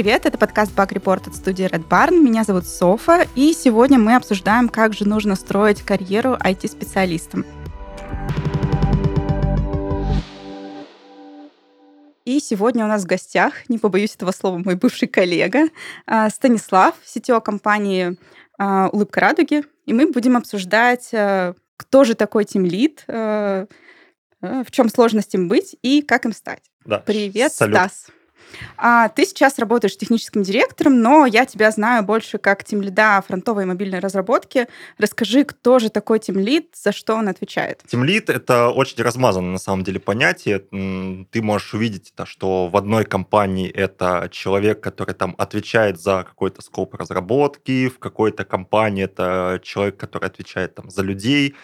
Привет, это подкаст Bug Report от студии Red Barn. Меня зовут Софа, и сегодня мы обсуждаем, как же нужно строить карьеру IT-специалистам. И сегодня у нас в гостях, не побоюсь этого слова, мой бывший коллега а, Станислав, сетевой компании а, «Улыбка радуги». И мы будем обсуждать, а, кто же такой тимлид, в чем сложность им быть и как им стать. Да. Привет, Салют. Стас. А, ты сейчас работаешь техническим директором, но я тебя знаю больше как тимлида фронтовой и мобильной разработки. Расскажи, кто же такой тимлид, за что он отвечает? Тимлид — это очень размазанное на самом деле понятие. Ты можешь увидеть, это, что в одной компании это человек, который там отвечает за какой-то скоп разработки, в какой-то компании это человек, который отвечает там за людей,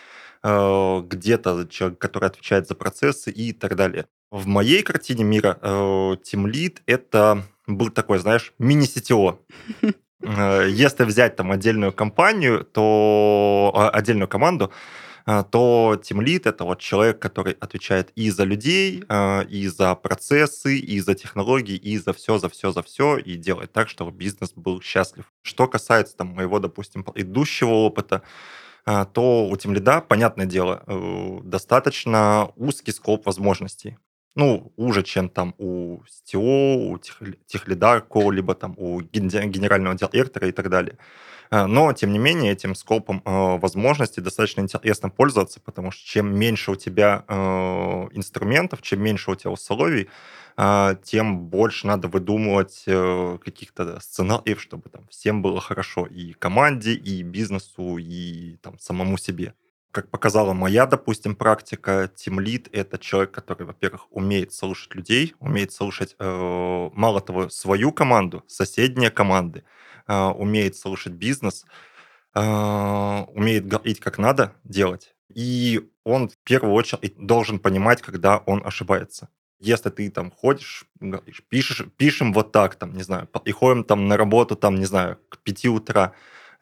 э, где-то человек, который отвечает за процессы и так далее. В моей картине мира э, Team это был такой, знаешь, мини-CTO. Э, если взять там отдельную компанию, то а, отдельную команду, э, то Team Lead это вот человек, который отвечает и за людей, и за процессы, и за технологии, и за все, за все, за все, и делает так, чтобы бизнес был счастлив. Что касается там моего, допустим, предыдущего опыта, то у Тимлида, понятное дело, достаточно узкий скоп возможностей ну, уже, чем там у СТО, у тех, техлида какого-либо там, у генерального директора и так далее. Э, но, тем не менее, этим скопом э, возможностей достаточно интересно пользоваться, потому что чем меньше у тебя э, инструментов, чем меньше у тебя условий, э, тем больше надо выдумывать э, каких-то сценариев, чтобы там всем было хорошо и команде, и бизнесу, и там самому себе как показала моя, допустим, практика, тимлит — это человек, который, во-первых, умеет слушать людей, умеет слушать, э, мало того, свою команду, соседние команды, э, умеет слушать бизнес, э, умеет говорить, как надо делать. И он в первую очередь должен понимать, когда он ошибается. Если ты там ходишь, говоришь, пишешь, пишем вот так, там, не знаю, приходим там на работу, там, не знаю, к 5 утра,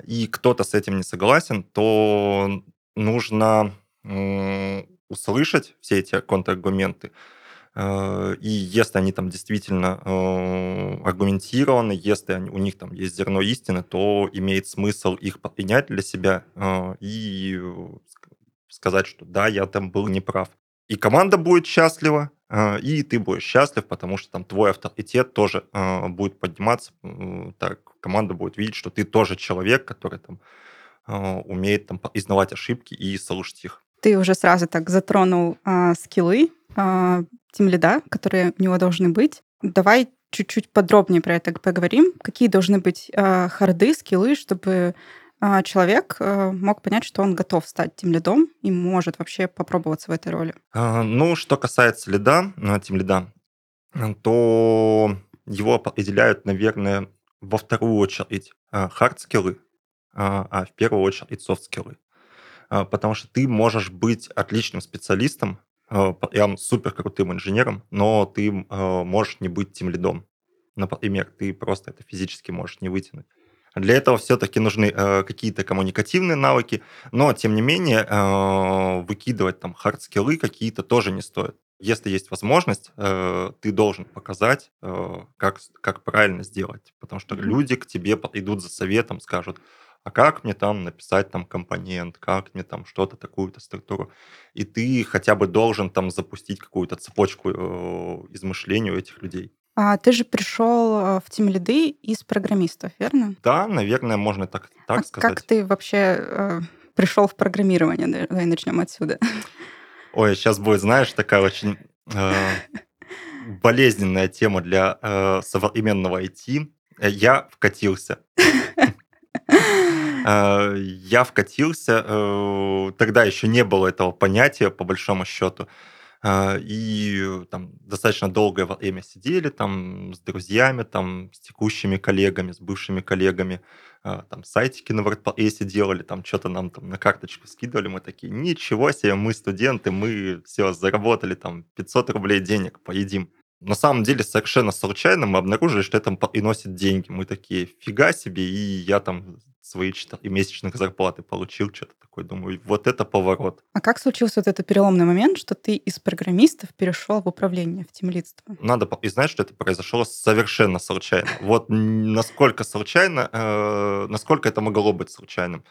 и кто-то с этим не согласен, то нужно услышать все эти контраргументы, э, и если они там действительно э, аргументированы, если у них там есть зерно истины, то имеет смысл их принять для себя э, и сказать, что да, я там был неправ. И команда будет счастлива, и ты будешь счастлив, потому что там твой авторитет тоже будет подниматься, так команда будет видеть, что ты тоже человек, который там умеет там изнавать ошибки и слушать их. Ты уже сразу так затронул а, скиллы а, тимлида, которые у него должны быть. Давай чуть-чуть подробнее про это поговорим. Какие должны быть а, харды, скиллы, чтобы а, человек а, мог понять, что он готов стать тем лидом и может вообще попробоваться в этой роли? А, ну, что касается лида, а, тем лида, то его определяют, наверное, во вторую очередь хард-скиллы, а, а в первую очередь софт-скиллы. А, потому что ты можешь быть отличным специалистом, а, прям супер крутым инженером, но ты можешь не быть тем лидом. Например, ты просто это физически можешь не вытянуть. Для этого все-таки нужны э, какие-то коммуникативные навыки, но тем не менее э, выкидывать там хард-скиллы какие-то тоже не стоит. Если есть возможность, э, ты должен показать, э, как, как правильно сделать, потому что mm-hmm. люди к тебе идут за советом, скажут, а как мне там написать там компонент, как мне там что-то, такую-то структуру. И ты хотя бы должен там запустить какую-то цепочку э, измышлений у этих людей. А ты же пришел э, в Team лиды из программистов, верно? Да, наверное, можно так, так а сказать. Как ты вообще э, пришел в программирование? Давай начнем отсюда. Ой, сейчас будет, знаешь, такая очень э, болезненная тема для э, современного IT. Я вкатился. Э, я вкатился, э, тогда еще не было этого понятия, по большому счету. Э, и там достаточно долгое время сидели там с друзьями, там с текущими коллегами, с бывшими коллегами, там сайтики на WordPress делали, там что-то нам там на карточку скидывали, мы такие, ничего себе, мы студенты, мы все заработали там 500 рублей денег, поедим. На самом деле, совершенно случайно мы обнаружили, что это приносит деньги. Мы такие, фига себе, и я там свои 4 месячных зарплаты получил, что-то такое. Думаю, вот это поворот. А как случился вот этот переломный момент, что ты из программистов перешел в управление, в тимлидство? Надо признать, что это произошло совершенно случайно. Вот насколько случайно, э, насколько это могло быть случайным.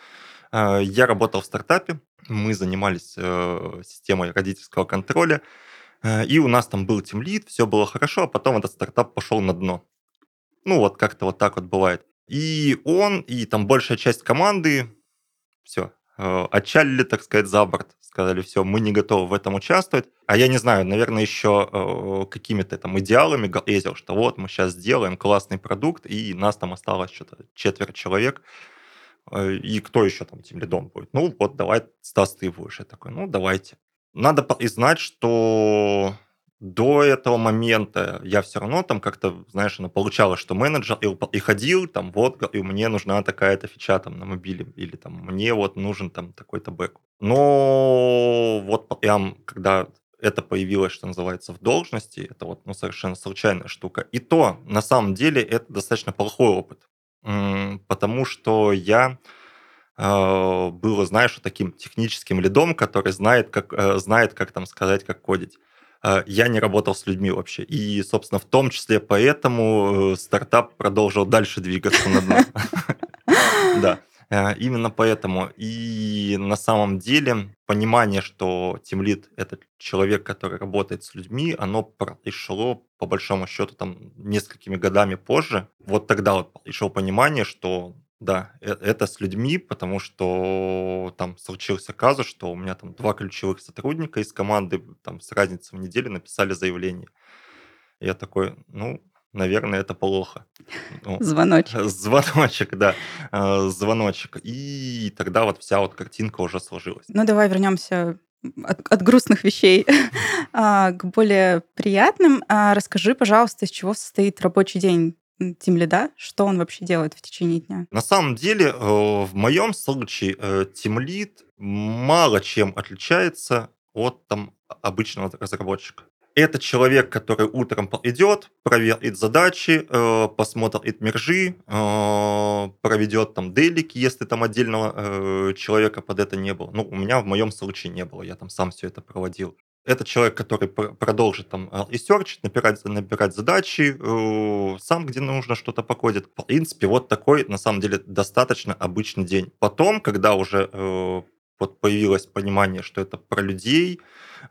Э, я работал в стартапе, мы занимались э, системой родительского контроля, и у нас там был тимлид, все было хорошо, а потом этот стартап пошел на дно. Ну, вот как-то вот так вот бывает. И он, и там большая часть команды, все, э, отчалили, так сказать, за борт. Сказали, все, мы не готовы в этом участвовать. А я не знаю, наверное, еще э, какими-то там идеалами ездил, что вот мы сейчас сделаем классный продукт, и нас там осталось что-то четверть человек. Э, и кто еще там тем лидом будет? Ну, вот давай, Стас, ты будешь. Я такой, ну, давайте. Надо признать, что до этого момента я все равно там как-то, знаешь, она получала, что менеджер и, и ходил, там, вот, и мне нужна такая-то фича там на мобиле, или там мне вот нужен там такой-то бэк. Но вот прям, когда это появилось, что называется, в должности, это вот ну, совершенно случайная штука. И то, на самом деле, это достаточно плохой опыт, потому что я э, был, знаешь, таким техническим лидом, который знает, как, э, знает, как там сказать, как кодить. А, я не работал с людьми вообще. И, собственно, в том числе поэтому э, стартап продолжил дальше двигаться на дно. Да, э, именно поэтому. И на самом деле понимание, что тимлит — это человек, который работает с людьми, оно пришло, по большому счету, там, несколькими годами позже. Вот тогда вот пришло понимание, что да, э, это с людьми, потому что там случился казус, что у меня там два ключевых сотрудника из команды там с разницей в неделю написали заявление. Я такой, ну, наверное, это плохо. Ну, звоночек. Звоночек, да, э, звоночек. И тогда вот вся вот картинка уже сложилась. Ну, давай вернемся от, от грустных вещей а, к более приятным. А, расскажи, пожалуйста, из чего состоит рабочий день Тим лида, что он вообще делает в течение дня? На самом деле, э, в моем случае э, лид мало чем отличается от там, обычного разработчика. Это человек, который утром идет, проверит задачи, э, посмотрит мержи, проведет там делики, если там отдельного человека под это не было. Ну, у меня в моем случае не было, я там сам все это проводил. Это человек, который продолжит там ресерчить, набирать, набирать задачи, сам, где нужно, что-то покодит. В принципе, вот такой, на самом деле, достаточно обычный день. Потом, когда уже э, вот появилось понимание, что это про людей,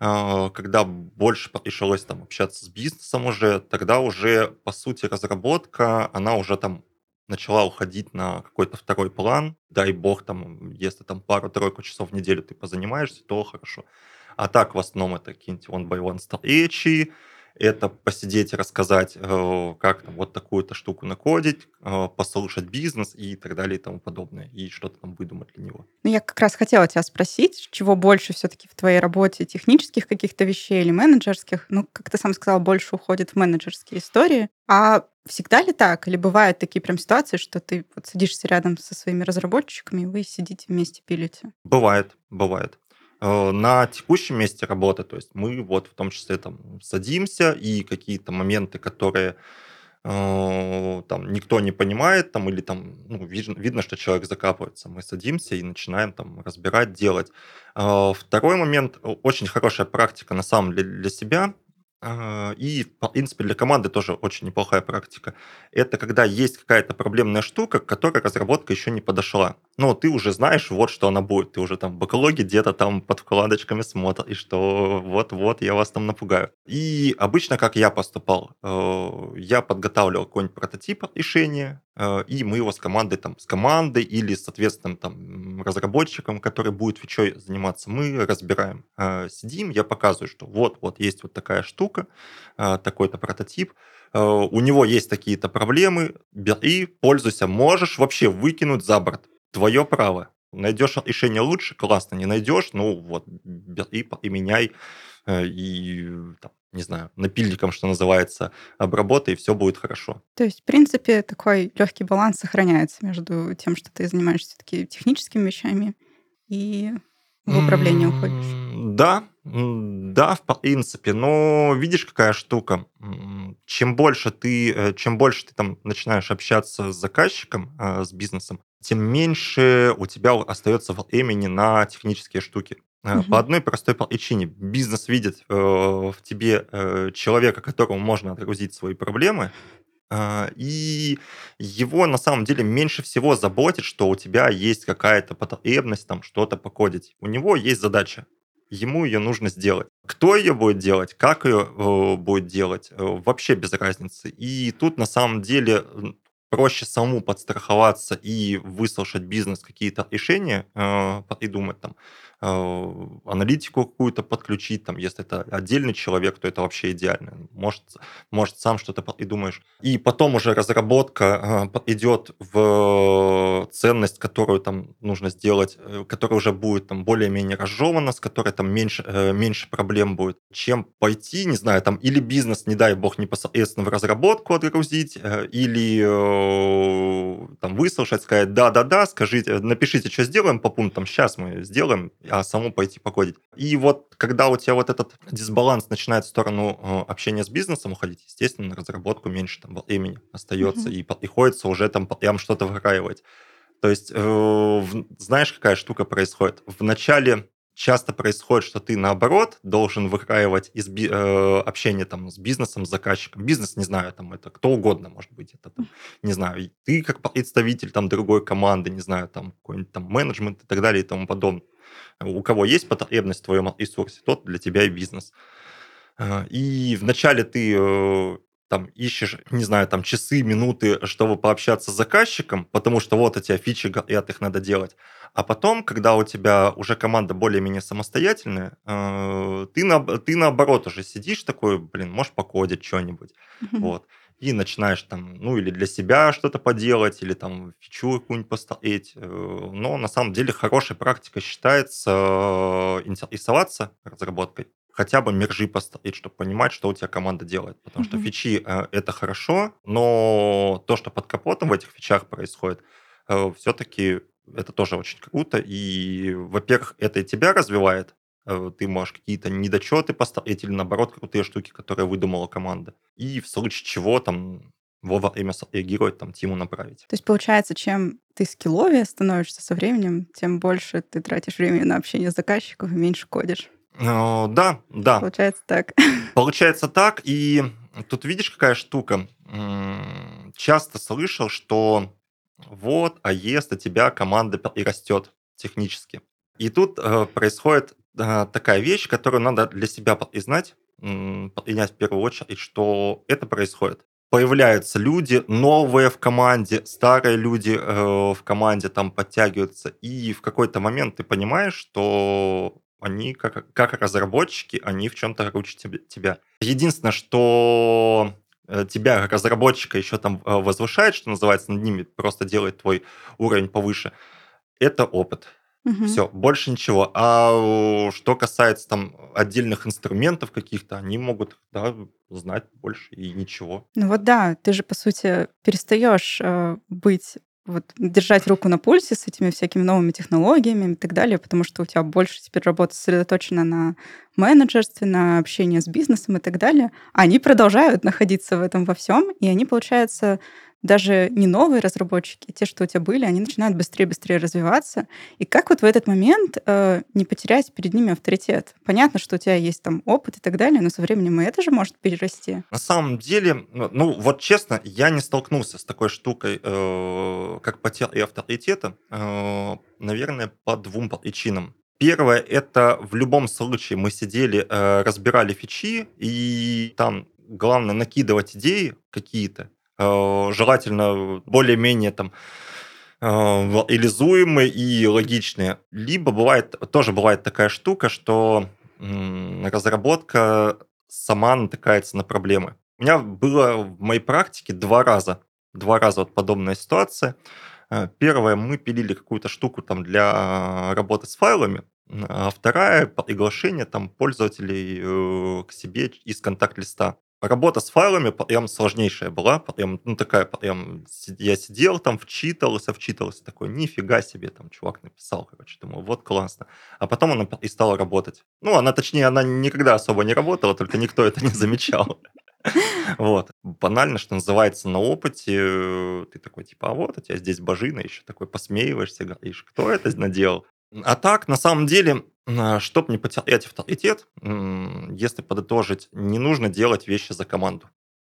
э, когда больше пришлось там общаться с бизнесом уже, тогда уже, по сути, разработка, она уже там начала уходить на какой-то второй план. Дай бог, там, если там пару-тройку часов в неделю ты позанимаешься, то хорошо. А так, в основном, это какие-нибудь one-by-one встречи, это посидеть и рассказать, э, как там вот такую-то штуку накодить, э, послушать бизнес и так далее и тому подобное, и что-то там выдумать для него. Ну, я как раз хотела тебя спросить, чего больше все-таки в твоей работе, технических каких-то вещей или менеджерских? Ну, как ты сам сказал, больше уходит в менеджерские истории. А всегда ли так? Или бывают такие прям ситуации, что ты вот садишься рядом со своими разработчиками, и вы сидите вместе пилите? Бывает, бывает. Э, на текущем месте работы, то есть мы вот в том числе там садимся и какие-то моменты, которые э, там никто не понимает, там или там ну, видно, видно, что человек закапывается, мы садимся и начинаем там разбирать, делать. Э, второй момент, очень хорошая практика на самом деле для себя, и, в принципе, для команды тоже очень неплохая практика. Это когда есть какая-то проблемная штука, к которой разработка еще не подошла. Ну, ты уже знаешь, вот что она будет. Ты уже там в бакалоге где-то там под вкладочками смотришь, и что вот-вот, я вас там напугаю. И обычно, как я поступал, э, я подготавливал какой-нибудь прототип решения, э, и мы его с командой, там, с командой или с соответственным там разработчиком, который будет фичой заниматься, мы разбираем. Э, сидим, я показываю, что вот-вот есть вот такая штука, штука, а, такой-то прототип, а, у него есть такие-то проблемы, бери, пользуйся, можешь вообще выкинуть за борт. Твое право. Найдешь решение лучше, классно, не найдешь, ну вот, бери и меняй, э, и там, не знаю, напильником, что называется, обработай, и все будет хорошо. То есть, в принципе, такой легкий баланс сохраняется между тем, что ты занимаешься все-таки техническими вещами и в управление уходишь? Да, да, в принципе. Но видишь, какая штука? Чем больше ты, э, чем больше ты там начинаешь общаться с заказчиком, э, с бизнесом, тем меньше у тебя остается времени на технические штуки. Угу. По одной простой причине. Бизнес видит в тебе человека, которому можно отгрузить свои проблемы, и его на самом деле меньше всего заботит, что у тебя есть какая-то потребность там что-то покодить. У него есть задача ему ее нужно сделать. Кто ее будет делать, как ее будет делать, э, вообще без разницы. И тут на самом деле проще самому подстраховаться и выслушать бизнес какие-то решения, э, придумать там, аналитику какую-то подключить, там, если это отдельный человек, то это вообще идеально. Может, может сам что-то придумаешь. И потом уже разработка э, идет в ценность, которую там нужно сделать, э, которая уже будет там более-менее разжевана, с которой там меньше, меньше проблем будет, чем пойти, не знаю, там, или бизнес, не дай бог, непосредственно в разработку отгрузить, или там выслушать, сказать, да-да-да, скажите, напишите, что сделаем по пунктам, сейчас мы сделаем, а самому пойти покодить. И вот когда у тебя вот этот дисбаланс начинает в сторону э, общения с бизнесом уходить, естественно, на разработку меньше там времени остается, mm-hmm. и приходится уже там прям что-то выкраивать. То есть, э, знаешь, какая штука происходит? В начале часто происходит, что ты наоборот должен выкраивать из э, общения там с бизнесом, с заказчиком. Бизнес, не знаю, там это кто угодно может быть, это там, не знаю, ты как представитель там другой команды, не знаю, там какой-нибудь там менеджмент и так далее и тому подобное у кого есть потребность в твоем ресурсе, тот для тебя и бизнес. А, и вначале ты э, там ищешь, не знаю, там часы, минуты, чтобы пообщаться с заказчиком, потому что вот у тебя фичи горят, их надо делать. А потом, когда у тебя уже команда более-менее самостоятельная, э, ты, на, ты наоборот уже сидишь такой, блин, можешь покодить что-нибудь. Вот и начинаешь там, ну, или для себя что-то поделать, или там фичу какую-нибудь поставить. Э, но на самом деле хорошая практика считается э, интересоваться разработкой, хотя бы мержи поставить, чтобы понимать, что у тебя команда делает. Потому mm-hmm. что фичи э, это хорошо, но то, что под капотом в этих фичах происходит, все-таки это тоже очень круто. И, во-первых, это и тебя развивает, ты можешь какие-то недочеты поставить или, наоборот, крутые штуки, которые выдумала команда. И в случае чего там вовремя среагировать, там, тиму направить. То есть, получается, чем ты скилловее становишься со временем, тем больше ты тратишь время на общение с заказчиком и меньше кодишь. Э, да, да. Получается так. Получается так, и тут видишь, какая штука. Часто слышал, что вот, а если тебя команда и растет технически. И тут э, происходит э, такая вещь, которую надо для себя признать, принять в первую очередь, что это происходит. Появляются люди новые в команде, старые люди э, в команде там подтягиваются, и в какой-то момент ты понимаешь, что они как, как разработчики, они в чем-то круче тебя. Единственное, что э, тебя как разработчика еще там э, возвышает, что называется, над ними просто делает твой уровень повыше, это опыт Мгм. Все, больше ничего. А что касается там отдельных инструментов каких-то, они могут, да, знать больше и ничего. Ну вот да, ты же, по сути, перестаешь э, быть вот держать руку на пульсе с этими всякими новыми технологиями и так далее, потому что у тебя больше теперь работа сосредоточена на менеджерстве, на общении с бизнесом и так далее. Они продолжают находиться в этом во всем, и они, получается, даже не новые разработчики, те, что у тебя были, они начинают быстрее-быстрее развиваться. И как вот в этот момент э, не потерять перед ними авторитет? Понятно, что у тебя есть там опыт и так далее, но со временем и это же может перерасти. На самом деле, ну, ну вот честно, я не столкнулся с такой штукой, э, как потеря авторитета, э, наверное, по двум причинам. Первое, это в любом случае мы сидели, э, разбирали фичи, и там главное накидывать идеи какие-то, желательно более-менее там э, реализуемые и логичные. Либо бывает, тоже бывает такая штука, что разработка сама натыкается на проблемы. У меня было в моей практике два раза. Два раза вот подобная ситуация. Э, первое, мы пилили какую-то штуку там для работы с файлами, а вторая приглашение там пользователей к себе из контакт-листа. Работа с файлами прям сложнейшая была, прям, ну, такая, прям, я сидел там, вчитывался, вчитывался, такой, нифига себе, там, чувак написал, короче, думаю, вот классно. А потом она и стала работать. Ну, она, точнее, она никогда особо не работала, только никто это не замечал. Вот. Банально, что называется, на опыте э, ты такой, типа, а вот у тебя здесь божина, еще такой посмеиваешься, говоришь, кто это наделал? А так, на самом деле, чтобы не потерять авторитет, если подытожить, не нужно делать вещи за команду.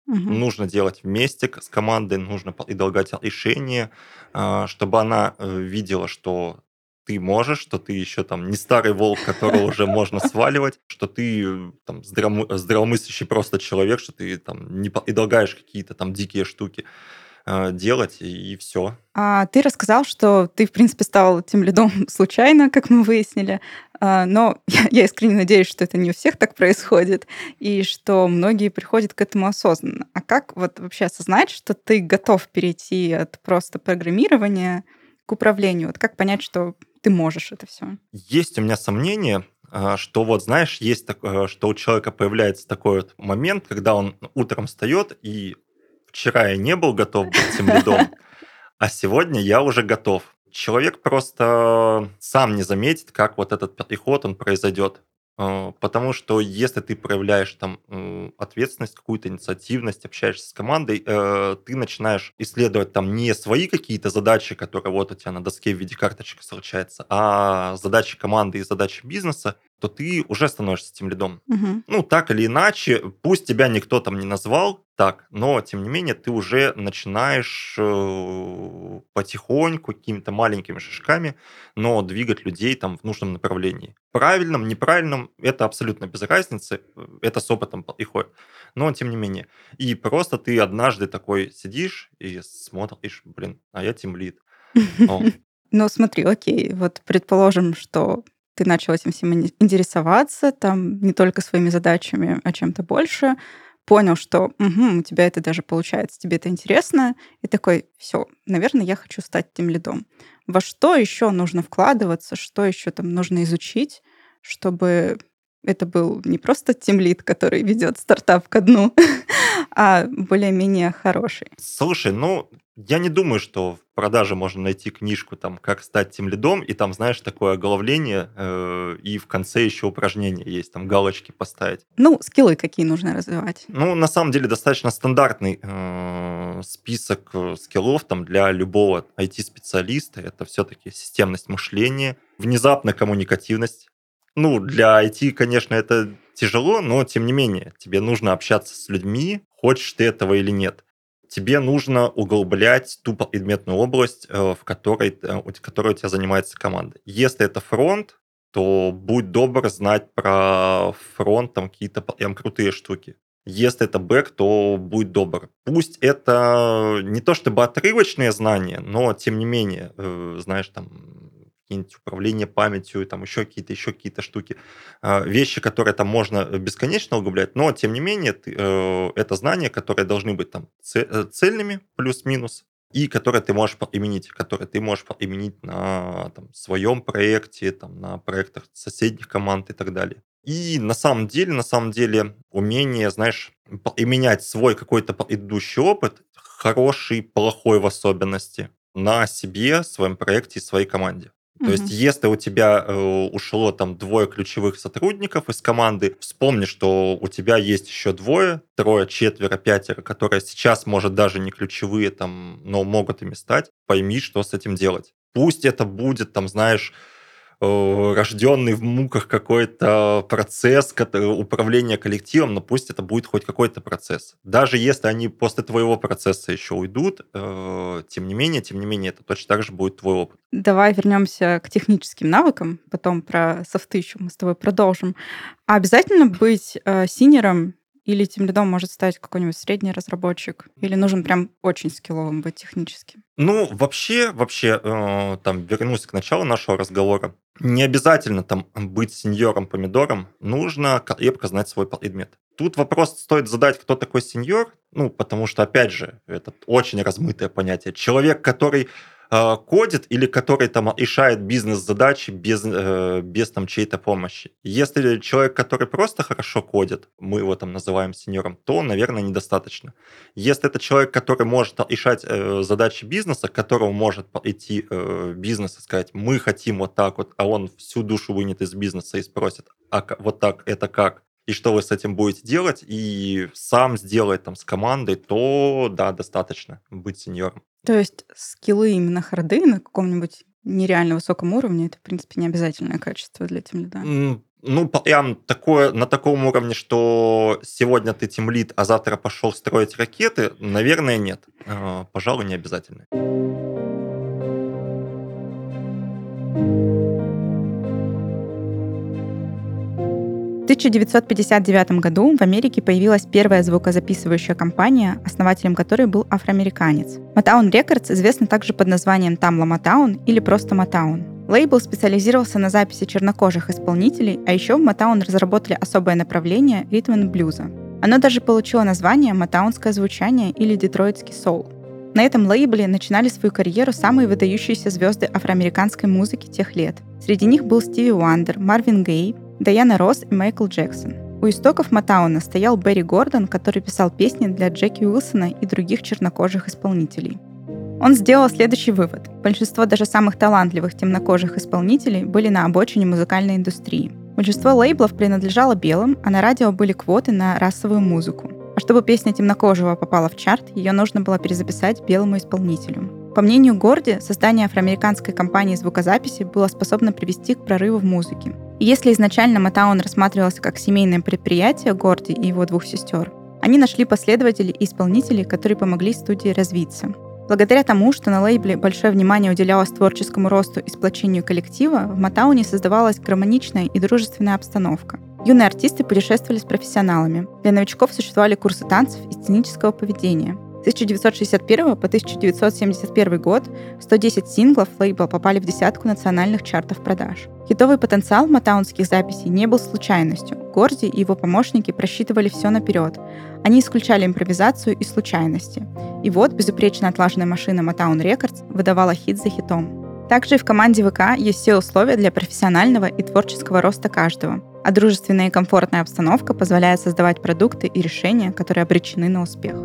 Угу. Нужно делать вместе с командой, нужно предлагать решение, а, чтобы она э, видела, что ты можешь, что ты еще там не старый волк, которого уже можно сваливать, что ты там здравомыслящий просто человек, что ты там не предлагаешь какие-то там дикие штуки. Э, делать, и все. А ты рассказал, что ты, в принципе, стал тем лидом случайно, как мы выяснили, а, но я, я искренне надеюсь, что это не у всех так происходит, и что многие приходят к этому осознанно. А как вот вообще осознать, что ты готов перейти от просто программирования к управлению? Вот как понять, что ты можешь это все? Есть у меня сомнения, а, что вот, знаешь, есть так, э, что у человека появляется такой вот момент, когда он утром встает и вчера я не был готов быть тем лидом, а сегодня я уже готов. Человек просто сам не заметит, как вот этот переход он произойдет. А, потому что если ты проявляешь там ответственность, какую-то инициативность, общаешься с командой, э, ты начинаешь исследовать там не свои какие-то задачи, которые вот у тебя на доске в виде карточек случаются, а задачи команды и задачи бизнеса, то ты уже становишься тем лидом. Угу. Ну, так или иначе, пусть тебя никто там не назвал так, но тем не менее ты уже начинаешь э, потихоньку, какими-то маленькими шажками, но двигать людей там в нужном направлении. Правильном, неправильном, это абсолютно без разницы, это с опытом приходит. Но тем не менее. И просто ты однажды такой сидишь и смотришь, блин, а я тем лид. Ну, смотри, окей, вот предположим, что ты начал этим всем интересоваться, там не только своими задачами, а чем-то больше, понял, что угу, у тебя это даже получается, тебе это интересно, и такой, все, наверное, я хочу стать тем лидом. Во что еще нужно вкладываться, что еще там нужно изучить, чтобы это был не просто тимлит, который ведет стартап ко дну, а более-менее хороший. Слушай, ну, я не думаю, что в продаже можно найти книжку, там, как стать тем лидом, и там, знаешь, такое оглавление, э, и в конце еще упражнения есть, там, галочки поставить. Ну, скиллы какие нужно развивать? Ну, на самом деле, достаточно стандартный э, список э, скиллов там для любого IT-специалиста. Это все-таки системность мышления, внезапная коммуникативность. Ну, для IT, конечно, это тяжело, но тем не менее, тебе нужно общаться с людьми, хочешь ты этого или нет тебе нужно углублять ту предметную область, э, в которой, э, которой у тебя занимается команда. Если это фронт, то будь добр знать про фронт, там какие-то прям крутые штуки. Если это бэк, то будь добр. Пусть это не то чтобы отрывочные знания, но тем не менее, э, знаешь, там какие-нибудь управление памятью, там еще какие-то еще какие-то штуки, а, вещи, которые там можно бесконечно углублять, но тем не менее э, это знания, которые должны быть там э, цельными плюс-минус, и которые ты можешь применить, которые ты можешь применить на там, своем проекте, там, на проектах соседних команд и так далее. И на самом деле, на самом деле, умение, знаешь, применять свой какой-то предыдущий опыт, хороший, плохой в особенности, на себе, своем проекте и своей команде. То есть, если у тебя э, ушло там двое ключевых сотрудников из команды, вспомни, что у тебя есть еще двое, трое, четверо, пятеро, которые сейчас, может, даже не ключевые, там, но могут ими стать. Пойми, что с этим делать. Пусть это будет, там, знаешь, рожденный в муках какой-то процесс управления коллективом, но пусть это будет хоть какой-то процесс. Даже если они после твоего процесса еще уйдут, э, тем не менее, тем не менее, это точно так же будет твой опыт. Давай вернемся к техническим навыкам, потом про софты еще мы с тобой продолжим. А обязательно быть э, синером или тем лидом может стать какой-нибудь средний разработчик? Или нужен прям очень скилловым быть техническим? Ну, вообще, вообще, э, там, вернусь к началу нашего разговора. Не обязательно там быть сеньором-помидором, нужно крепко знать свой предмет. Тут вопрос стоит задать, кто такой сеньор, ну, потому что, опять же, это очень размытое понятие. Человек, который э, кодит или который там решает бизнес-задачи без, э, без там чьей-то помощи. Если человек, который просто хорошо кодит, мы его там называем сеньором, то, наверное, недостаточно. Если это человек, который может решать э, задачи бизнеса, к которому может идти э, бизнес и сказать, мы хотим вот так вот, а он всю душу вынет из бизнеса и спросит, а вот так это как? и что вы с этим будете делать, и сам сделать там с командой, то да, достаточно быть сеньором. То есть скиллы именно харды на каком-нибудь нереально высоком уровне, это, в принципе, не обязательное качество для тимлида. Ну, прям такое, на таком уровне, что сегодня ты тимлид, а завтра пошел строить ракеты, наверное, нет. А, пожалуй, не обязательно. 1959 году в Америке появилась первая звукозаписывающая компания, основателем которой был афроамериканец. Motown Records известна также под названием Tamla Motown или просто Motown. Лейбл специализировался на записи чернокожих исполнителей, а еще в Motown разработали особое направление ритм блюза. Оно даже получило название «Мотаунское звучание» или «Детройтский соул». На этом лейбле начинали свою карьеру самые выдающиеся звезды афроамериканской музыки тех лет. Среди них был Стиви Уандер, Марвин Гей, Даяна Росс и Майкл Джексон. У истоков Матауна стоял Берри Гордон, который писал песни для Джеки Уилсона и других чернокожих исполнителей. Он сделал следующий вывод. Большинство даже самых талантливых темнокожих исполнителей были на обочине музыкальной индустрии. Большинство лейблов принадлежало белым, а на радио были квоты на расовую музыку. А чтобы песня темнокожего попала в чарт, ее нужно было перезаписать белому исполнителю. По мнению Горди, создание афроамериканской компании звукозаписи было способно привести к прорыву в музыке. Если изначально Мотаун рассматривался как семейное предприятие Горди и его двух сестер, они нашли последователей и исполнителей, которые помогли студии развиться. Благодаря тому, что на лейбле большое внимание уделялось творческому росту и сплочению коллектива, в Матауне создавалась гармоничная и дружественная обстановка. Юные артисты путешествовали с профессионалами. Для новичков существовали курсы танцев и сценического поведения. С 1961 по 1971 год 110 синглов лейбла попали в десятку национальных чартов продаж. Хитовый потенциал матаунских записей не был случайностью. Горди и его помощники просчитывали все наперед. Они исключали импровизацию и случайности. И вот безупречно отлаженная машина Motown Records выдавала хит за хитом. Также в команде ВК есть все условия для профессионального и творческого роста каждого. А дружественная и комфортная обстановка позволяет создавать продукты и решения, которые обречены на успех.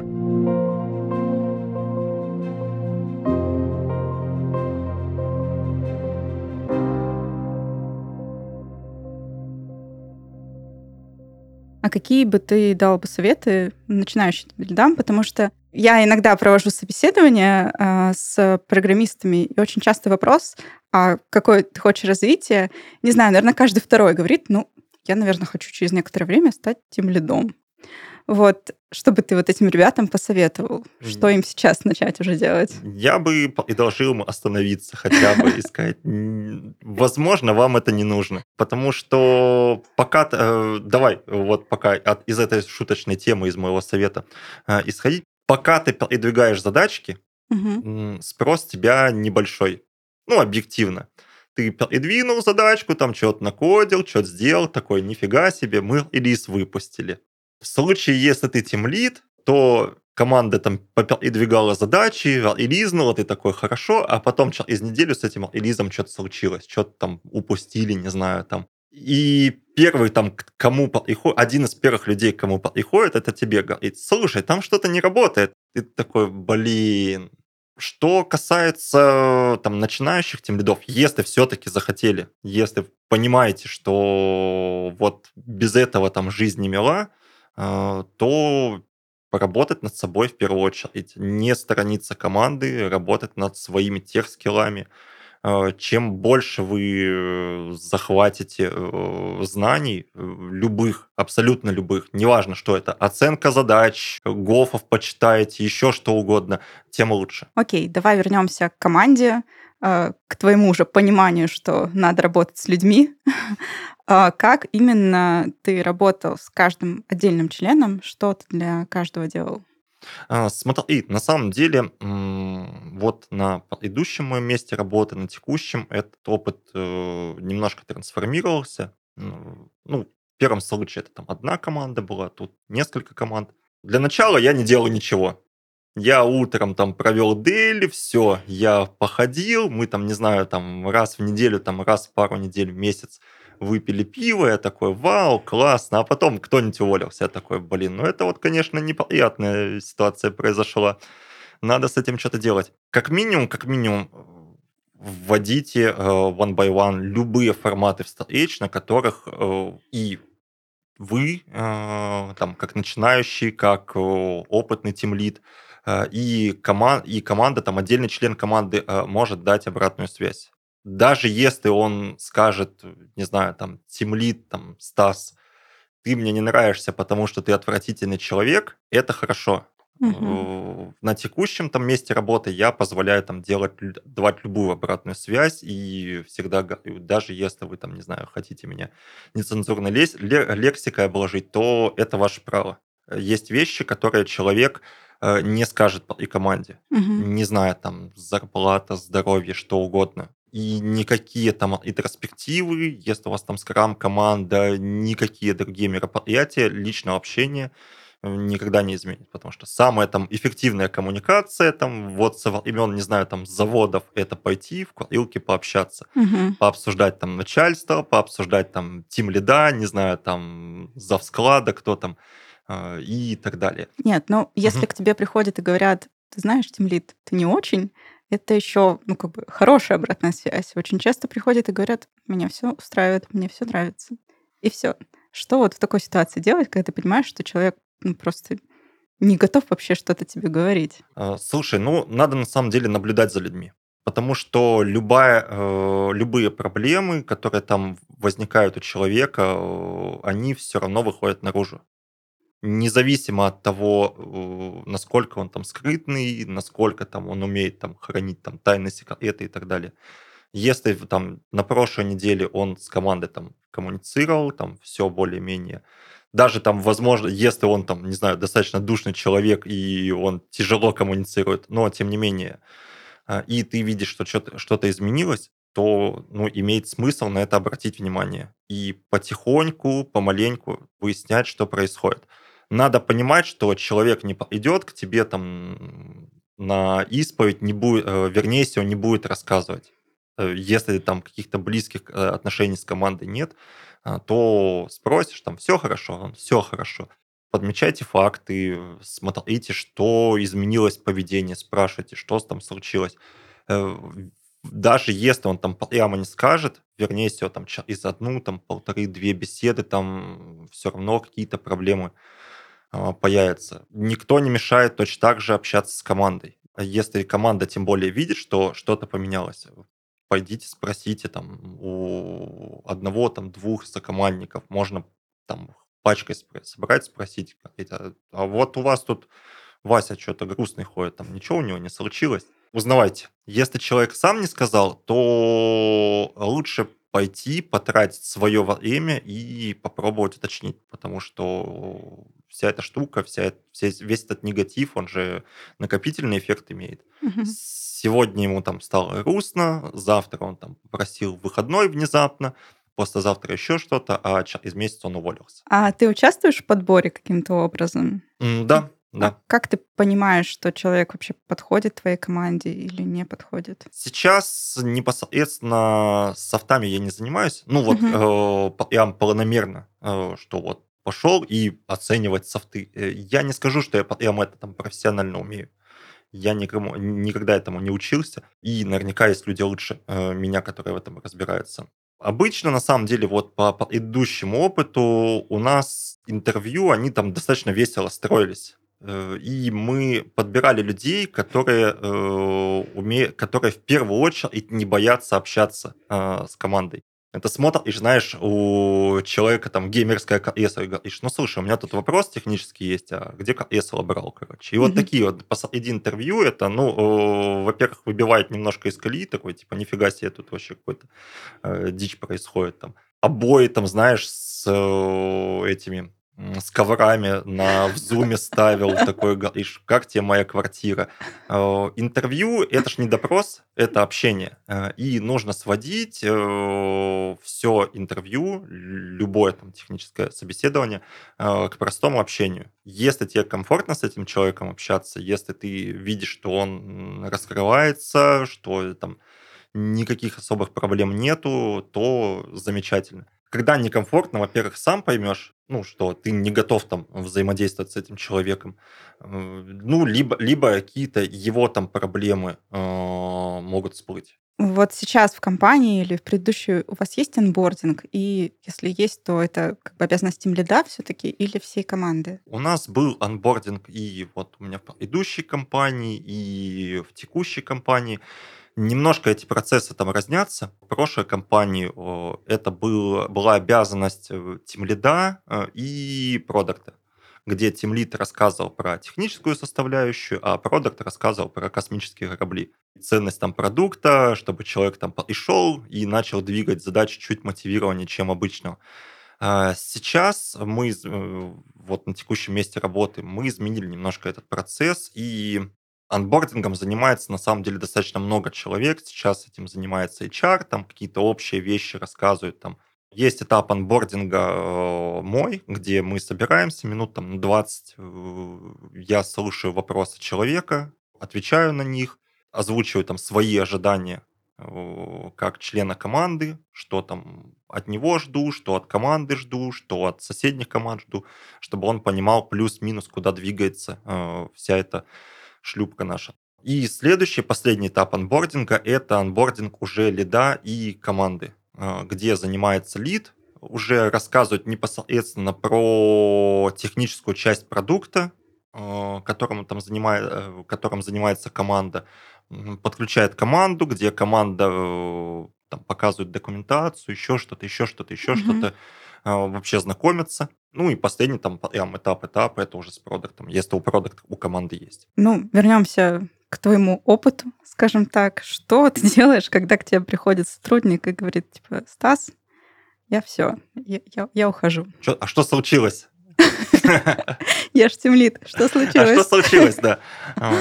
А какие бы ты дал бы советы начинающим лидам? Потому что я иногда провожу собеседования э, с программистами, и очень часто вопрос, а какое ты хочешь развитие? Не знаю, наверное, каждый второй говорит, ну, я, наверное, хочу через некоторое время стать тем лидом. Вот, что бы ты вот этим ребятам посоветовал? Что им сейчас начать уже делать? Я бы предложил им остановиться хотя бы и сказать, возможно, вам это не нужно. Потому что пока... Э, давай вот пока из этой шуточной темы, из моего совета э, исходить. Пока ты передвигаешь задачки, спрос тебя небольшой. Ну, объективно ты передвинул задачку, там что-то накодил, что-то сделал, такой, нифига себе, мы релиз выпустили. В случае, если ты тимлид, то команда там передвигала задачи, релизнула, ты такой, хорошо, а потом через неделю с этим релизом что-то случилось, что-то там упустили, не знаю, там. И первый там, кому приходит, один из первых людей, кому приходит, это тебе говорит, слушай, там что-то не работает. Ты такой, блин. Что касается там начинающих тем лидов, если все-таки захотели, если понимаете, что вот без этого там жизнь не мила, то поработать над собой в первую очередь, не сторониться команды, работать над своими тех скиллами. А, чем больше вы захватите э, знаний, э, любых, абсолютно любых, неважно, что это, оценка задач, гофов почитаете, еще что угодно, тем лучше. Окей, давай вернемся к команде, к твоему уже пониманию, что надо работать с людьми. А как именно ты работал с каждым отдельным членом? Что ты для каждого делал? А, смотри, на самом деле, вот на предыдущем моем месте работы, на текущем, этот опыт э, немножко трансформировался. Ну, в первом случае это там одна команда была, тут несколько команд. Для начала я не делал ничего. Я утром там провел дейли, все, я походил, мы там, не знаю, там раз в неделю, там раз в пару недель в месяц выпили пиво, я такой, вау, классно, а потом кто-нибудь уволился, я такой, блин, ну это вот, конечно, неприятная ситуация произошла, надо с этим что-то делать. Как минимум, как минимум, вводите э, one by one любые форматы встреч, на которых э, и вы, э, там, как начинающий, как опытный тимлид, и, коман и команда, там, отдельный член команды может дать обратную связь. Даже если он скажет, не знаю, там, тимлид, там, Стас, ты мне не нравишься, потому что ты отвратительный человек, это хорошо. Угу. На текущем там месте работы я позволяю там делать, давать любую обратную связь и всегда, даже если вы там, не знаю, хотите меня нецензурной лексикой обложить, то это ваше право. Есть вещи, которые человек э, не скажет и команде. Угу. Не знаю, там, зарплата, здоровье, что угодно. И никакие там интроспективы, если у вас там скрам команда, никакие другие мероприятия личного общения – никогда не изменит, потому что самая там эффективная коммуникация там вот со времен, не знаю, там заводов, это пойти в курилки пообщаться, угу. пообсуждать там начальство, пообсуждать там тим лида, не знаю, там завсклада, кто там э, и так далее. Нет, ну если угу. к тебе приходят и говорят, ты знаешь, тим лид, ты не очень, это еще, ну, как бы хорошая обратная связь. Очень часто приходят и говорят, меня все устраивает, мне все нравится. И все. Что вот в такой ситуации делать, когда ты понимаешь, что человек ну, просто не готов вообще что-то тебе говорить. А, слушай, ну, надо на самом деле наблюдать за людьми. Потому что любая, э, любые проблемы, которые там возникают у человека, э, они все равно выходят наружу. Независимо от того, э, насколько он там скрытный, насколько там он умеет там хранить там тайны, секреты и так далее. Если там на прошлой неделе он с командой там коммуницировал, там все более-менее даже там, возможно, если он там, не знаю, достаточно душный человек и он тяжело коммуницирует, но тем не менее, а, и ты видишь, что что-то, изменилось, то ну, имеет смысл на это обратить внимание и потихоньку, помаленьку выяснять, что происходит. Надо понимать, что человек не идет к тебе там на исповедь, не будет, э, вернее, если он не будет рассказывать. Э, если там каких-то близких э, отношений с командой нет, а, то спросишь, там, все хорошо, все хорошо. Подмечайте факты, смотрите, что изменилось поведение, спрашивайте, что там случилось. Даже если он там прямо не скажет, вернее всего, там из одну, там полторы-две беседы, там все равно какие-то проблемы а, появятся. Никто не мешает точно так же общаться с командой. Если команда тем более видит, что что-то поменялось, пойдите спросите там у одного, там, двух сокомандников, можно там пачкой собрать, спросить, а, а вот у вас тут Вася что-то грустный ходит, там ничего у него не случилось. Узнавайте. Если человек сам не сказал, то лучше пойти, потратить свое время и попробовать уточнить, потому что вся эта штука, вся, весь этот негатив, он же накопительный эффект имеет. Угу сегодня ему там стало грустно, завтра он там попросил выходной внезапно, послезавтра еще что-то, а из месяца он уволился. А ты участвуешь в подборе каким-то образом? Да, да. А как ты понимаешь, что человек вообще подходит твоей команде или не подходит? Сейчас непосредственно софтами я не занимаюсь. Ну вот угу. э, прям планомерно, э, что вот пошел и оценивать софты. Э, я не скажу, что я прям это там профессионально умею. Я никому, никогда этому не учился, и наверняка есть люди лучше э, меня, которые в этом разбираются. Обычно, на самом деле, вот по предыдущему опыту у нас интервью, они там достаточно весело строились. Э, и мы подбирали людей, которые, э, уме... которые в первую очередь не боятся общаться э, с командой. Это смотришь, знаешь, у человека там геймерская кресло, и говоришь, ну, слушай, у меня тут вопрос технический есть, а где кресло брал, короче. И mm-hmm. вот такие вот посреди интервью, это, ну, во-первых, выбивает немножко из колеи, такой, типа, нифига себе, тут вообще какой-то э, дичь происходит там. Обои там, знаешь, с э, этими с коврами на в зуме ставил, такой говоришь, как тебе моя квартира? Э, интервью – это ж не допрос, это общение. Э, и нужно сводить э, все интервью, любое там техническое собеседование к простому общению. Если тебе комфортно с этим человеком общаться, если ты видишь, что он раскрывается, что там никаких особых проблем нету, то замечательно. Когда некомфортно, во-первых, сам поймешь, ну, что ты не готов там взаимодействовать с этим человеком, э, ну, либо, либо какие-то его там проблемы э, могут всплыть. Вот сейчас в компании или в предыдущей у вас есть анбординг? И если есть, то это как бы обязанность им лида все-таки или всей команды? У нас был анбординг и вот у меня в предыдущей компании, и в текущей компании. Немножко эти процессы там разнятся. В прошлой компании это был, была обязанность тимлида э, э, и продукта где тимлид рассказывал про техническую составляющую, а продукт рассказывал про космические корабли. Ценность там продукта, чтобы человек там пришел и начал двигать задачи чуть мотивированнее, чем обычного. А сейчас мы э, вот на текущем месте работы мы изменили немножко этот процесс и Анбордингом занимается на самом деле достаточно много человек. Сейчас этим занимается HR, там какие-то общие вещи рассказывают. Там. Есть этап анбординга э, мой, где мы собираемся минут там на 20. Э, я слушаю вопросы человека, отвечаю на них, озвучиваю там свои ожидания э, как члена команды, что там от него жду, что от команды жду, что от соседних команд жду, чтобы он понимал плюс-минус, куда двигается вся эта шлюпка наша. И следующий, последний этап анбординга – это анбординг уже лида и команды, а, где занимается лид, уже рассказывает непосредственно про техническую часть продукта, а, которым, там занимает, э, которым занимается команда, подключает команду, где команда э, там, показывает документацию, еще что-то, еще что-то, еще mm-hmm. что-то, а, вообще знакомиться. Ну и последний там прям этап этап это уже с продуктом, если у продукта у команды есть. Ну, вернемся к твоему опыту, скажем так. Что ты делаешь, когда к тебе приходит сотрудник и говорит, типа, Стас, я все, я, я, я ухожу. Чё, а что случилось? Я ж темлит. Что случилось? А что случилось, да. А,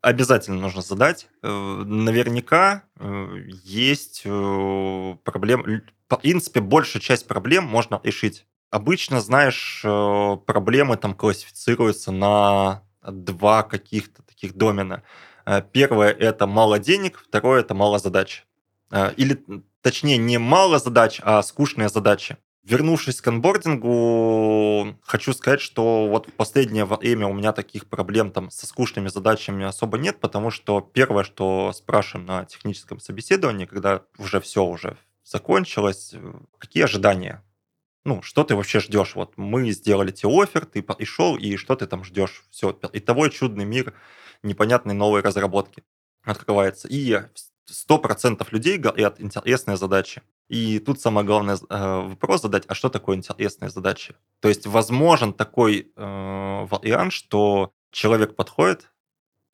обязательно нужно задать. Э, наверняка э, есть э, проблемы. В принципе, большая часть проблем можно решить Обычно, знаешь, э, проблемы там классифицируются на два каких-то таких домена. Э, первое – это мало денег, второе – это мало задач. Э, или, точнее, не мало задач, а скучные задачи. Вернувшись к анбордингу, хочу сказать, что вот в последнее время у меня таких проблем там со скучными задачами особо нет, потому что первое, что спрашиваем на техническом собеседовании, когда уже все уже закончилось, какие ожидания ну, что ты вообще ждешь? Вот мы сделали тебе офер, ты пришел, и что ты там ждешь? Все, и того чудный мир непонятной новой разработки открывается. И 100% людей говорят интересные задачи. И тут самое главное э, вопрос задать, а что такое интересные задачи? То есть возможен такой э, вариант, что человек подходит,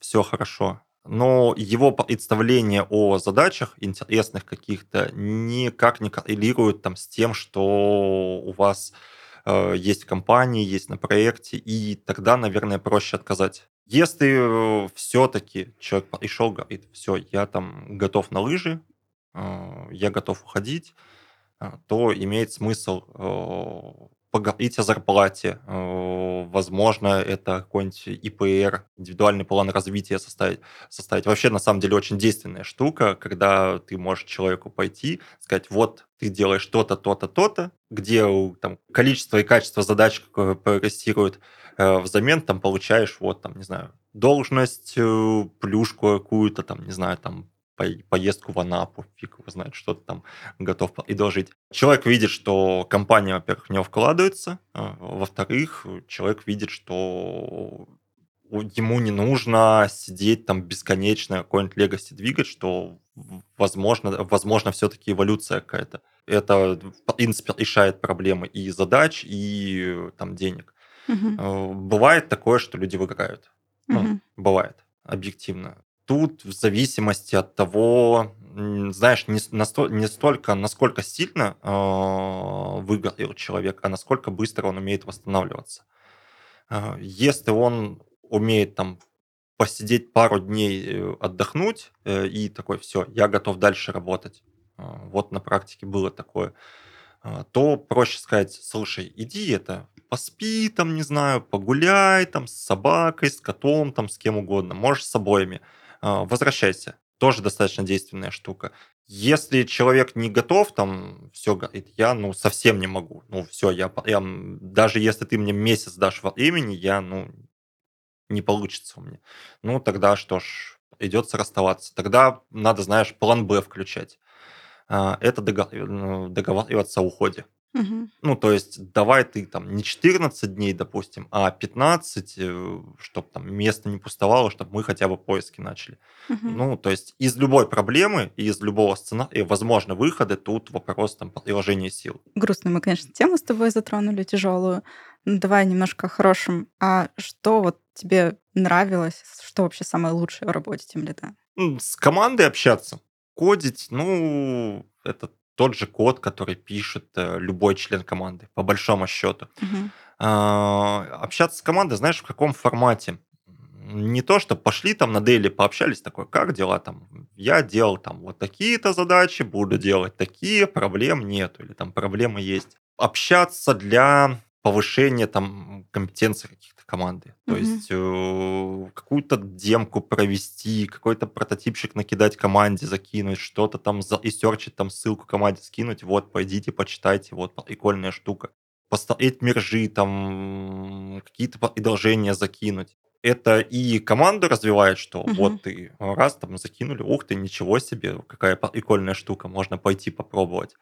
все хорошо, но его представление о задачах интересных каких-то никак не коррелирует там с тем, что у вас э, есть в компании, есть на проекте, и тогда, наверное, проще отказать. Если э, все-таки человек пришел, говорит, все, я там готов на лыжи, э, я готов уходить, э, то имеет смысл э, поговорить о зарплате. Э, возможно, это какой-нибудь ИПР, индивидуальный план развития составить, составить. Вообще, на самом деле, очень действенная штука, когда ты можешь человеку пойти, сказать, вот ты делаешь то-то, то-то, то-то, где там, количество и качество задач прогрессируют, э, взамен там получаешь, вот там, не знаю, должность, э, плюшку какую-то, там, не знаю, там, поездку в Анапу, фиг его знает, что ты там готов и предложить. Человек видит, что компания, во-первых, в него вкладывается, а, во-вторых, человек видит, что ему не нужно сидеть там бесконечно какой-нибудь легости двигать, что возможно, возможно все-таки эволюция какая-то. Это, в принципе, решает проблемы и задач, и там денег. Угу. Бывает такое, что люди выгорают. Угу. Ну, бывает, объективно Тут в зависимости от того, знаешь, не, насто, не столько, насколько сильно э, выгорел человек, а насколько быстро он умеет восстанавливаться. Э, если он умеет там посидеть пару дней, э, отдохнуть э, и такой, все, я готов дальше работать. Э, вот на практике было такое. Э, то проще сказать, слушай, иди это, поспи там, не знаю, погуляй там с собакой, с котом, там с кем угодно, можешь с обоими. Э, возвращайся тоже достаточно действенная штука. Если человек не готов, там, все говорит, я, ну, совсем не могу. Ну, все, я, я, даже если ты мне месяц дашь времени, я, ну, не получится у меня. Ну, тогда что ж, идется расставаться. Тогда надо, знаешь, план Б включать. А, это ну, договариваться о уходе. Угу. Ну, то есть, давай ты там не 14 дней, допустим, а 15, чтобы там место не пустовало, чтобы мы хотя бы поиски начали. Угу. Ну, то есть, из любой проблемы из любого сценария возможны выходы, тут вопрос там приложения сил. Грустную мы, конечно, тему с тобой затронули, тяжелую. Ну, давай немножко о хорошем. А что вот тебе нравилось? Что вообще самое лучшее в работе тем лета? С командой общаться. Кодить, ну, это тот же код, который пишет э, любой член команды, по большому счету. Угу. А, общаться с командой, знаешь, в каком формате? Не то, что пошли там на дейли, пообщались, такой, как дела там? Я делал там вот такие-то задачи, буду делать такие, проблем нету, или там проблемы есть. Общаться для повышения там компетенции каких-то команды. То Мгм. есть э, какую-то демку провести, какой-то прототипчик накидать команде, закинуть, что-то там за- и серчить, там ссылку команде скинуть, вот, пойдите, почитайте, вот, прикольная штука. Поставить мержи, там, какие-то предложения закинуть. Это и команду развивает, что Мгм. вот ты раз там закинули, ух ты, ничего себе, какая прикольная штука, можно пойти попробовать.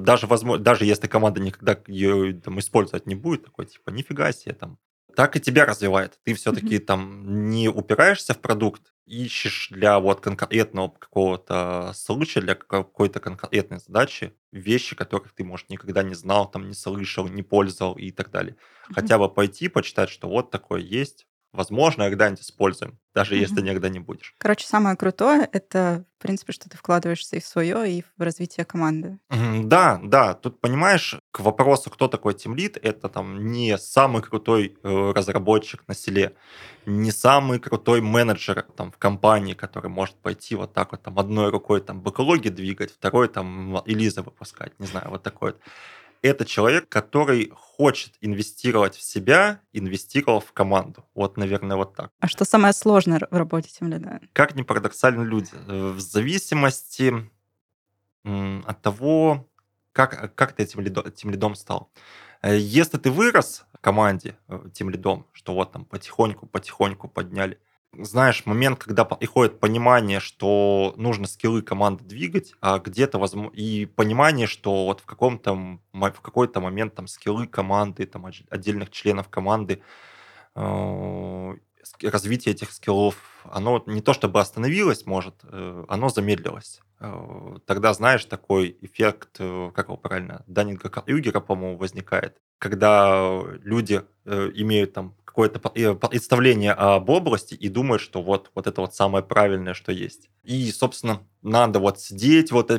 Даже, возможно, даже если команда никогда ее там использовать не будет, такой типа, нифига себе, там, так и тебя развивает. Ты все-таки Мгм. там не упираешься в продукт, ищешь для вот конкретного какого-то случая, для какой-то конкретной задачи вещи, которых ты, может, никогда не знал, там, не слышал, не пользовал и так далее. Мгм. Хотя бы пойти, почитать, что вот такое есть, Возможно, когда-нибудь используем, даже Мгм. если никогда не будешь. Короче, самое крутое — это, в принципе, что ты вкладываешься и в свое, и в развитие команды. Мгм, Да, да, тут понимаешь, к вопросу, кто такой тимлид, это там не самый крутой э, разработчик на селе, не самый крутой менеджер там в компании, который может пойти вот так вот там одной рукой там бэклоги двигать, второй там Элиза выпускать, не знаю, вот такой вот. Это человек, который хочет инвестировать в себя, инвестировал в команду. Вот, наверное, вот так. А что самое сложное в работе тем лида? Как ни парадоксально люди, э, в зависимости от того, как, как ты этим лидом, этим лидом стал. Э, Если ты вырос в команде э, тем лидом, что вот там потихоньку-потихоньку подняли, знаешь, момент, когда приходит понимание, что нужно скиллы команды двигать, а где-то возможно и понимание, что вот в каком-то в какой-то момент там скиллы команды, там отдельных членов команды, э, развитие этих скиллов, оно не то чтобы остановилось, может, э, оно замедлилось. Э, тогда, знаешь, такой эффект, как его правильно, Даннинга Крюгера, по-моему, возникает, когда люди имеют там какое-то представление об области и думают, что вот, вот это вот самое правильное, что есть. И, собственно, надо вот сидеть, вот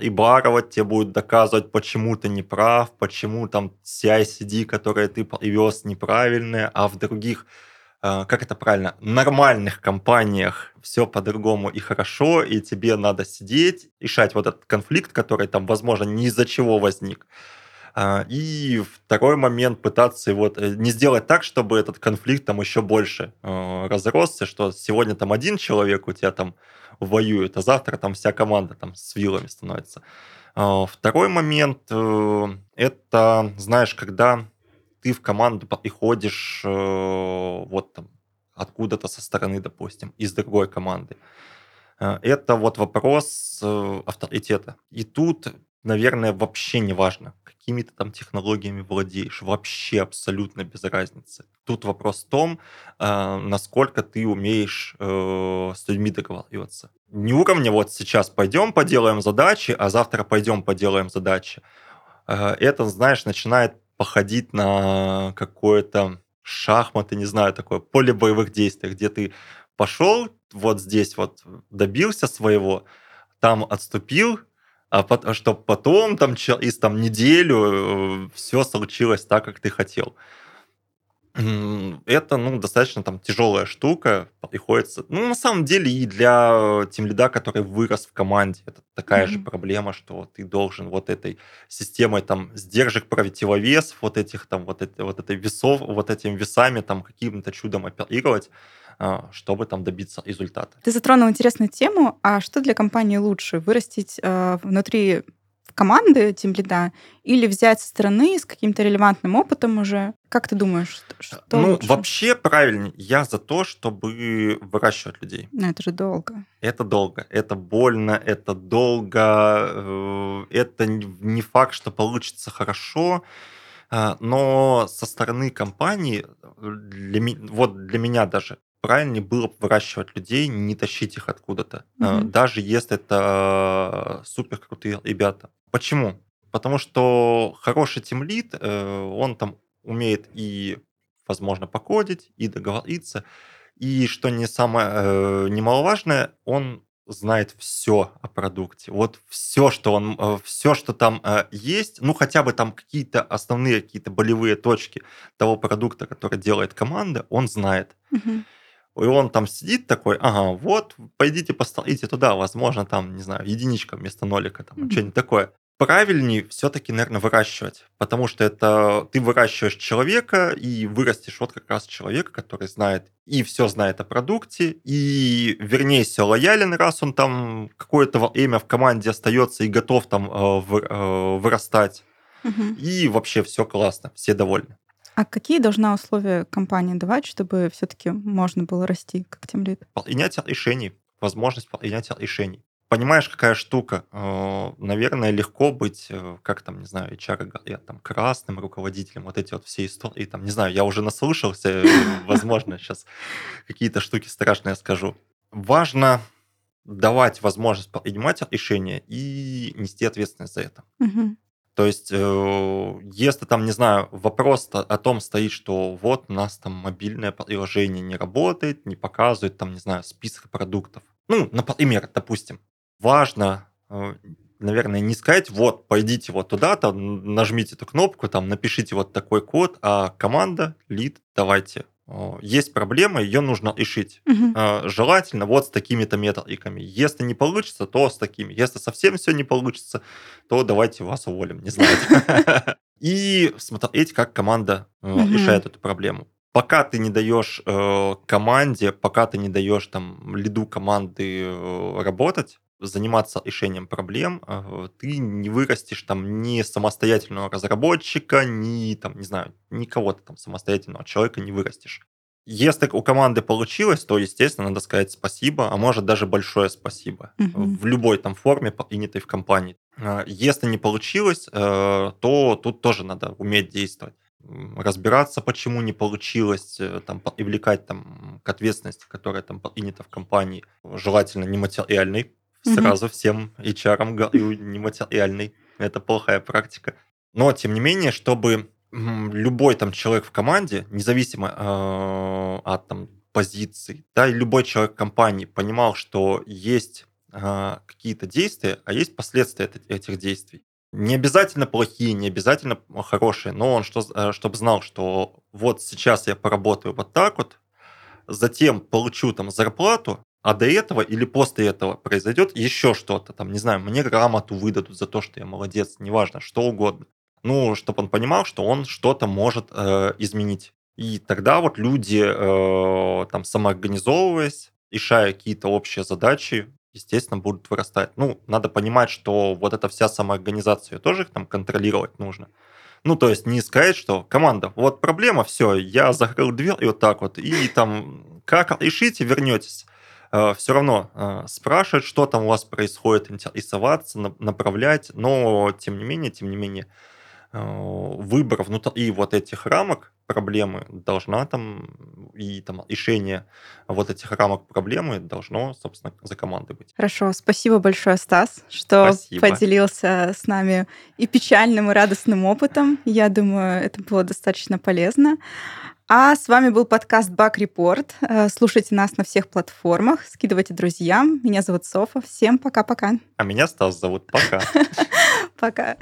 и баровать, тебе будут доказывать, почему ты не прав, почему там CI-CD, которое ты привез, неправильное, а в других как это правильно, нормальных компаниях все по-другому и хорошо, и тебе надо сидеть, решать вот этот конфликт, который там, возможно, ни из-за чего возник. А, и второй момент пытаться вот э, не сделать так, чтобы этот конфликт там еще больше э, разросся, что сегодня там один человек у тебя там воюет, а завтра там вся команда там с вилами становится. Второй момент э, это, знаешь, когда ты в команду приходишь вот там откуда-то со стороны, допустим, из другой команды. Это вот вопрос авторитета. И тут наверное, вообще не важно, какими ты там технологиями владеешь. Вообще абсолютно без разницы. Тут вопрос в том, э, насколько ты умеешь э, с людьми договариваться. Не уровня вот сейчас пойдем поделаем задачи, а завтра пойдем поделаем задачи. Э, это, знаешь, начинает походить на какое-то шахматы, не знаю, такое поле боевых действий, где ты пошел вот здесь вот добился своего, там отступил, а под, чтобы потом там через там неделю э, все случилось так, как ты хотел. Это, ну, достаточно там тяжелая штука, приходится... Ну, на самом деле, и для тем лида, который вырос в команде, это такая mm-hmm. же проблема, что ты должен вот этой системой там сдержек противовес, вот этих там, вот, это, вот этой весов, вот этими весами там каким-то чудом оперировать, а, чтобы там добиться результата. Ты затронул интересную тему. А что для компании лучше? Вырастить э, внутри команды тем лида или взять со стороны с каким-то релевантным опытом уже? Как ты думаешь, что Ну, лучше? вообще правильнее. Я за то, чтобы выращивать людей. Но это же долго. Это долго, это больно, это долго, э, это не факт, что получится хорошо, э, но со стороны компании, для, вот для меня даже, правильнее было бы выращивать людей, не тащить их откуда-то, угу. даже если это супер крутые ребята. Почему? Потому что хороший тимлид, э, он там умеет и, возможно, покодить, и договориться, и, что не самое э, немаловажное, он знает все о продукте. Вот все, что он, э, все, что там есть, ну хотя бы там какие-то основные какие-то болевые точки того продукта, который делает команда, он знает. Угу. И он там сидит такой, ага, вот, пойдите поставите туда, возможно, там, не знаю, единичка вместо нолика, там, mm-hmm. что-нибудь такое. Правильнее все-таки, наверное, выращивать, потому что это ты выращиваешь человека и вырастешь вот как раз человека, который знает и все знает о продукте, и вернее все лоялен, раз он там какое-то время в команде остается и готов там э, э, вырастать. Угу. И вообще все классно, все довольны. А какие должна условия компания давать, чтобы все-таки можно было расти как тем лид? Принятие решений, возможность принятия решений. Понимаешь, какая штука? Э, наверное, легко быть, э, как там, не знаю, HR, я там красным руководителем, вот эти вот все истории, там, не знаю, я уже наслышался, э, возможно, сейчас какие-то штуки страшные скажу. Важно давать возможность принимать решения и нести ответственность за это. Угу. То есть, э, если там, не знаю, вопрос о том стоит, что вот у нас там мобильное приложение не работает, не показывает там, не знаю, список продуктов. Ну, например, допустим, важно, э, наверное, не сказать, вот, пойдите вот туда-то, нажмите эту кнопку, там, напишите вот такой код, а команда, лид, давайте есть проблема, ее нужно решить. Угу. Желательно вот с такими-то методиками. Если не получится, то с такими. Если совсем все не получится, то давайте вас уволим, не знаю. И смотреть, как команда э, решает эту проблему. Пока ты не даешь э, команде, пока ты не даешь там лиду команды работать, заниматься решением проблем, ты не вырастешь там ни самостоятельного разработчика, ни там, не знаю, ни кого-то там самостоятельного человека не вырастешь. Если у команды получилось, то, естественно, надо сказать спасибо, а может даже большое спасибо угу. в любой там форме, принятой в компании. А, если не получилось, э, то тут тоже надо уметь действовать разбираться, почему не получилось, э, там, привлекать там, к ответственности, которая там принята в компании, желательно нематериальной, Сразу всем HR нематериальный. Это плохая практика. Но, тем не менее, чтобы любой там человек в команде, независимо э, от там, позиций, да, и любой человек в компании понимал, что есть э, какие-то действия, а есть последствия этих действий. Не обязательно плохие, не обязательно хорошие, но он что, э, чтобы знал, что вот сейчас я поработаю вот так вот, затем получу там зарплату, а до этого или после этого произойдет еще что-то, там, не знаю, мне грамоту выдадут за то, что я молодец, неважно, что угодно. Ну, чтобы он понимал, что он что-то может э, изменить. И тогда вот люди, э, там, самоорганизовываясь, решая какие-то общие задачи, естественно, будут вырастать. Ну, надо понимать, что вот эта вся самоорганизация тоже там контролировать нужно. Ну, то есть не сказать, что команда, вот проблема, все, я закрыл дверь и вот так вот, и там как решите, вернетесь. Э, все равно э, спрашивать, что там у вас происходит, интересоваться, направлять, но тем не менее, тем не менее, э, выбор внутри вот этих рамок проблемы должна там, и там решение вот этих рамок проблемы должно, собственно, за командой быть. Хорошо, спасибо большое, Стас, что спасибо. поделился с нами и печальным, и радостным опытом. Я думаю, это было достаточно полезно. А с вами был подкаст Бак Report. Э, слушайте нас на всех платформах, скидывайте друзьям. Меня зовут Софа. Всем пока-пока. А меня Стас зовут. Пока. Пока.